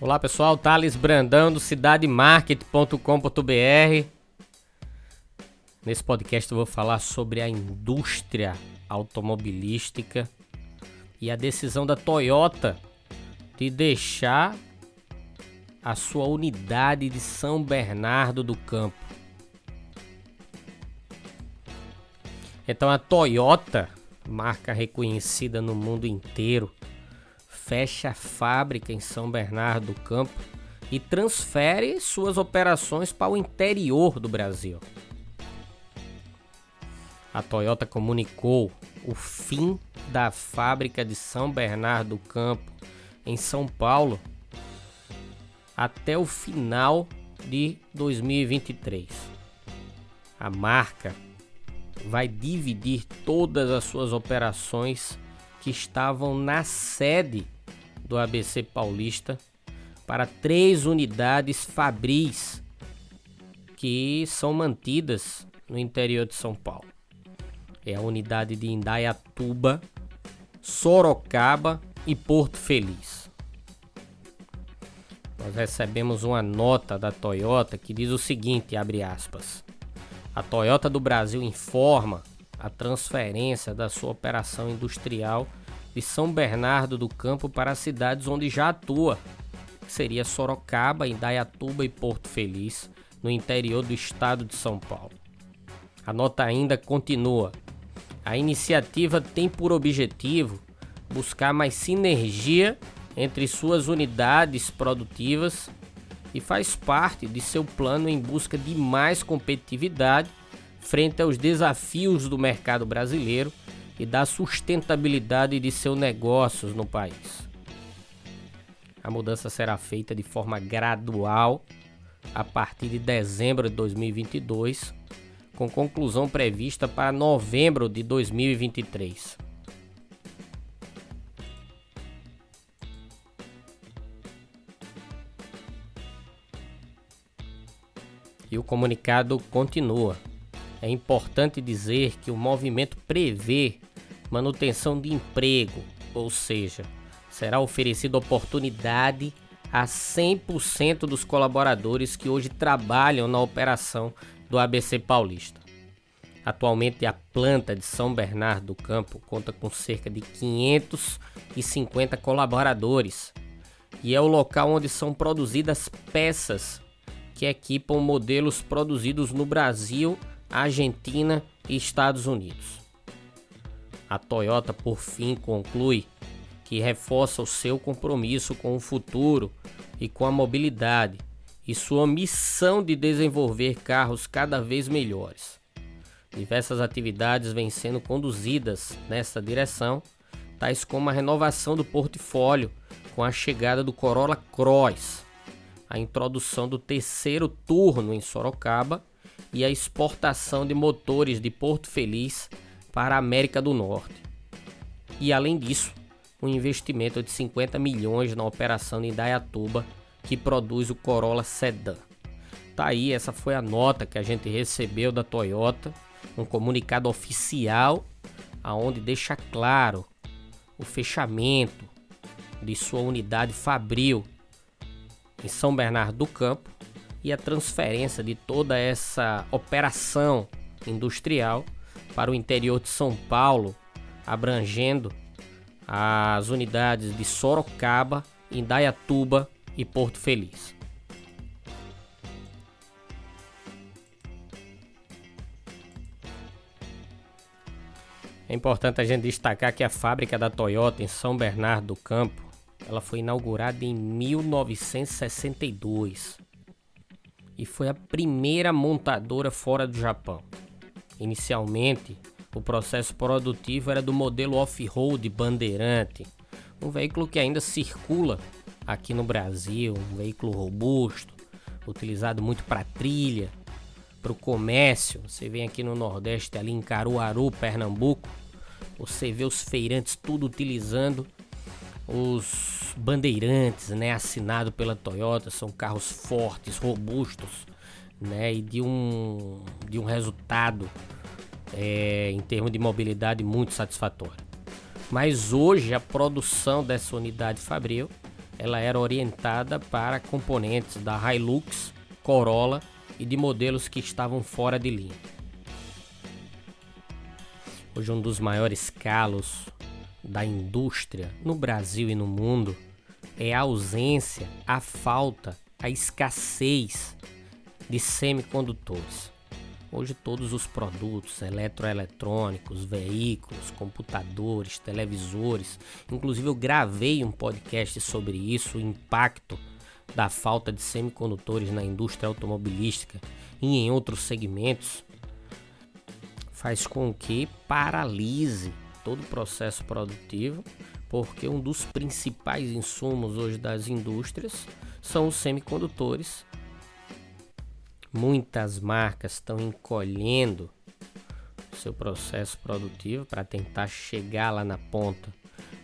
Olá pessoal, Thales Brandão do cidademarket.com.br. Nesse podcast eu vou falar sobre a indústria automobilística e a decisão da Toyota de deixar a sua unidade de São Bernardo do Campo. Então a Toyota, marca reconhecida no mundo inteiro, fecha a fábrica em São Bernardo do Campo e transfere suas operações para o interior do Brasil. A Toyota comunicou o fim da fábrica de São Bernardo do Campo em São Paulo até o final de 2023. A marca vai dividir todas as suas operações que estavam na sede do ABC Paulista para três unidades fabris que são mantidas no interior de São Paulo. É a unidade de Indaiatuba, Sorocaba e Porto Feliz. Nós recebemos uma nota da Toyota que diz o seguinte, abre aspas: A Toyota do Brasil informa a transferência da sua operação industrial de São Bernardo do Campo para as cidades onde já atua, que seria Sorocaba, Indaiatuba e Porto Feliz, no interior do estado de São Paulo. A nota ainda continua. A iniciativa tem por objetivo buscar mais sinergia entre suas unidades produtivas e faz parte de seu plano em busca de mais competitividade frente aos desafios do mercado brasileiro e da sustentabilidade de seus negócios no país. A mudança será feita de forma gradual a partir de dezembro de 2022, com conclusão prevista para novembro de 2023. E o comunicado continua. É importante dizer que o movimento prevê manutenção de emprego, ou seja, será oferecida oportunidade a 100% dos colaboradores que hoje trabalham na operação do ABC Paulista. Atualmente, a planta de São Bernardo do Campo conta com cerca de 550 colaboradores e é o local onde são produzidas peças que equipam modelos produzidos no Brasil, Argentina e Estados Unidos. A Toyota, por fim, conclui que reforça o seu compromisso com o futuro e com a mobilidade e sua missão de desenvolver carros cada vez melhores. Diversas atividades vêm sendo conduzidas nessa direção, tais como a renovação do portfólio com a chegada do Corolla Cross, a introdução do terceiro turno em Sorocaba e a exportação de motores de Porto Feliz para a América do Norte. E além disso, um investimento de 50 milhões na operação de Indaiatuba, que produz o Corolla Sedan. Tá aí, essa foi a nota que a gente recebeu da Toyota, um comunicado oficial aonde deixa claro o fechamento de sua unidade Fabril em São Bernardo do Campo e a transferência de toda essa operação industrial para o interior de São Paulo, abrangendo as unidades de Sorocaba, Indaiatuba e Porto Feliz. É importante a gente destacar que a fábrica da Toyota em São Bernardo do Campo, ela foi inaugurada em 1962 e foi a primeira montadora fora do Japão. Inicialmente, o processo produtivo era do modelo off-road Bandeirante, Um veículo que ainda circula aqui no Brasil, um veículo robusto, utilizado muito para trilha, para o comércio. Você vem aqui no Nordeste, ali em Caruaru, Pernambuco, você vê os feirantes tudo utilizando os bandeirantes, né, assinado pela Toyota, são carros fortes, robustos, né, e de um de um resultado é, em termos de mobilidade muito satisfatório. Mas hoje a produção dessa unidade Fabril ela era orientada para componentes da Hilux, Corolla e de modelos que estavam fora de linha. Hoje um dos maiores calos da indústria no Brasil e no mundo é a ausência, a falta, a escassez de semicondutores. Hoje todos os produtos eletroeletrônicos, veículos, computadores, televisores, inclusive eu gravei um podcast sobre isso, o impacto da falta de semicondutores na indústria automobilística e em outros segmentos, faz com que paralise todo o processo produtivo, porque um dos principais insumos hoje das indústrias são os semicondutores Muitas marcas estão encolhendo seu processo produtivo para tentar chegar lá na ponta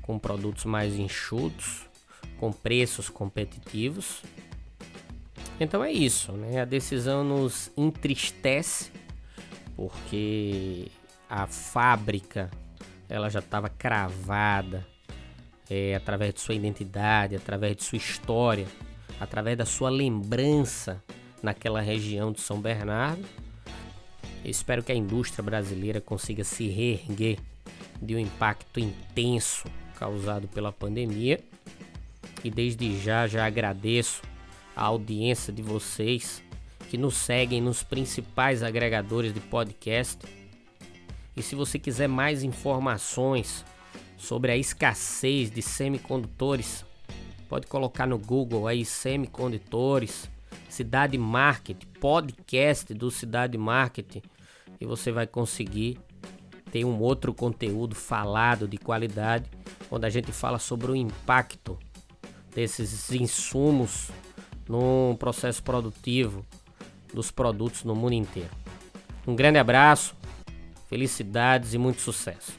com produtos mais enxutos, com preços competitivos. Então é isso, né? A decisão nos entristece porque a fábrica ela já estava cravada é, através de sua identidade, através de sua história, através da sua lembrança naquela região de São Bernardo. Eu espero que a indústria brasileira consiga se reerguer de um impacto intenso causado pela pandemia. E desde já já agradeço a audiência de vocês que nos seguem nos principais agregadores de podcast. E se você quiser mais informações sobre a escassez de semicondutores, pode colocar no Google aí semicondutores Cidade Market, podcast do Cidade Market, e você vai conseguir ter um outro conteúdo falado de qualidade, onde a gente fala sobre o impacto desses insumos no processo produtivo dos produtos no mundo inteiro. Um grande abraço, felicidades e muito sucesso.